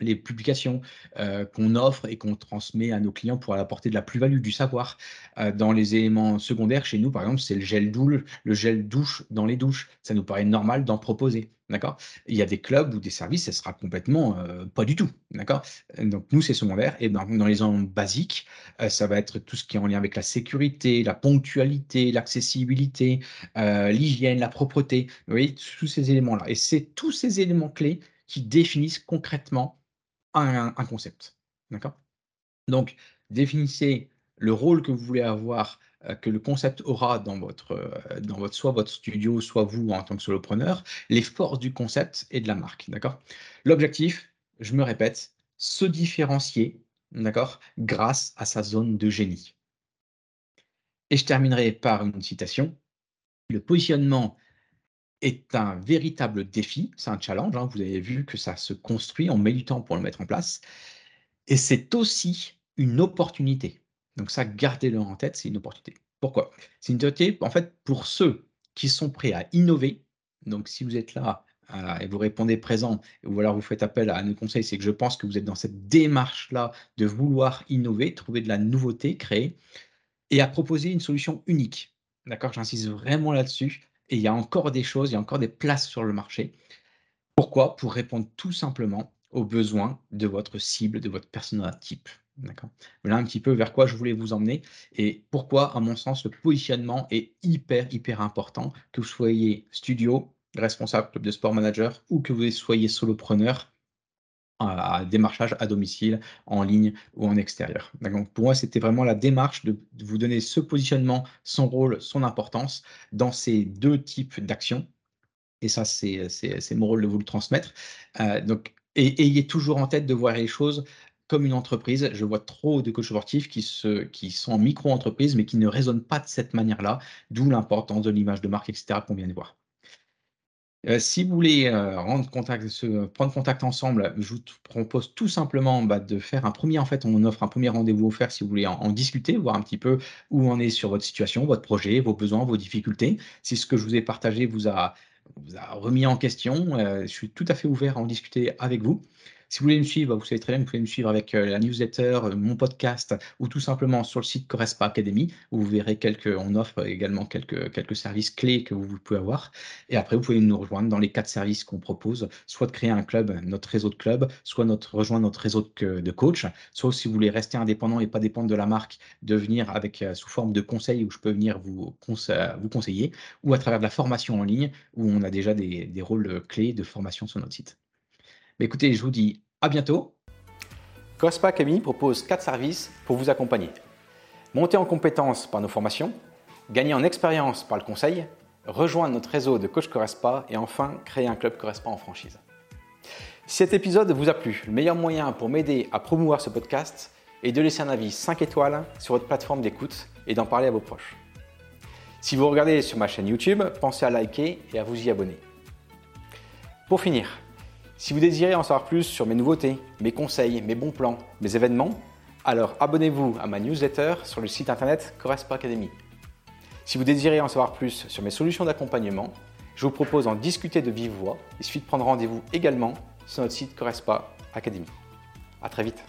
les publications euh, qu'on offre et qu'on transmet à nos clients pour apporter de la plus-value, du savoir. Euh, dans les éléments secondaires, chez nous, par exemple, c'est le gel douche, dans les douches. Ça nous paraît normal d'en proposer. D'accord? Il y a des clubs ou des services, ça sera complètement euh, pas du tout. D'accord? Donc, nous, c'est secondaire. Et dans, dans les zones basiques, ça va être tout ce qui est en lien avec la sécurité, la ponctualité, l'accessibilité, l'hygiène, la propreté. Vous voyez, tous ces éléments-là. Et c'est tous ces éléments clés qui définissent concrètement un, concept. D'accord? Donc, définissez le rôle que vous voulez avoir, euh, que le concept aura dans votre, euh, dans votre, soit votre studio, soit vous en tant que solopreneur, les forces du concept et de la marque. D'accord? L'objectif, je me répète, se différencier, d'accord, grâce à sa zone de génie. Et je terminerai par une citation. Le positionnement est un véritable défi, c'est un challenge, hein. vous avez vu que ça se construit, on met du temps pour le mettre en place, et c'est aussi une opportunité. Donc ça, gardez-le en tête, c'est une opportunité. Pourquoi? C'est une opportunité, en fait, pour ceux qui sont prêts à innover. Donc si vous êtes là et vous répondez présent, ou alors vous faites appel à nos conseils, c'est que je pense que vous êtes dans cette démarche-là de vouloir innover, trouver de la nouveauté, créer, et à proposer une solution unique. D'accord? J'insiste vraiment là-dessus et il y a encore des choses, il y a encore des places sur le marché. Pourquoi? Pour répondre tout simplement aux besoins de votre cible, de votre persona type. D'accord? Voilà un petit peu vers quoi je voulais vous emmener et pourquoi, à mon sens, le positionnement est hyper, hyper important, que vous soyez studio, responsable club de sport manager ou que vous soyez solopreneur à démarchage à domicile, en ligne ou en extérieur. Donc pour moi, c'était vraiment la démarche de, vous donner ce positionnement, son rôle, son importance dans ces deux types d'actions. Et ça, c'est mon rôle de vous le transmettre. Euh, donc, et, ayez toujours en tête de voir les choses comme une entreprise. Je vois trop de coachs sportifs qui, qui sont en micro-entreprise, mais qui ne raisonnent pas de cette manière-là, d'où l'importance de l'image de marque, etc., qu'on vient de voir. Euh, si vous voulez euh, prendre contact ensemble, je vous propose tout simplement bah, de faire un premier, en fait, on offre un premier rendez-vous offert si vous voulez en, discuter, voir un petit peu où on est sur votre situation, votre projet, vos besoins, vos difficultés. Si ce que je vous ai partagé vous a, vous a remis en question, euh, je suis tout à fait ouvert à en discuter avec vous. Si vous voulez me suivre, vous savez très bien, vous pouvez me suivre avec euh, la newsletter, euh, mon podcast ou tout simplement sur le site Correspa Academy. Où vous verrez quelques, on offre également quelques, quelques services clés que vous pouvez avoir. Et après, vous pouvez nous rejoindre dans les quatre services qu'on propose, soit de créer un club, notre réseau de clubs, soit notre, rejoindre notre réseau de, de coach, soit si vous voulez rester indépendant et pas dépendre de la marque, de venir avec euh, sous forme de conseils où je peux venir vous, vous conseiller, ou à travers de la formation en ligne où on a déjà des, des rôles clés de formation sur notre site écoutez, je vous dis à bientôt. COSPA Academy propose quatre services pour vous accompagner. Monter en compétences par nos formations, gagner en expérience par le conseil, rejoindre notre réseau de coach Correspa et enfin créer un club Correspa en franchise. Si cet épisode vous a plu, le meilleur moyen pour m'aider à promouvoir ce podcast est de laisser un avis 5 étoiles sur votre plateforme d'écoute et d'en parler à vos proches. Si vous regardez sur ma chaîne YouTube, pensez à liker et à vous y abonner. Pour finir, si vous désirez en savoir plus sur mes nouveautés, mes conseils, mes bons plans, mes événements, alors abonnez-vous à ma newsletter sur le site internet Correspa Academy. Si vous désirez en savoir plus sur mes solutions d'accompagnement, je vous propose d'en discuter de vive voix. Il suffit de prendre rendez-vous également sur notre site Correspa Academy. À très vite.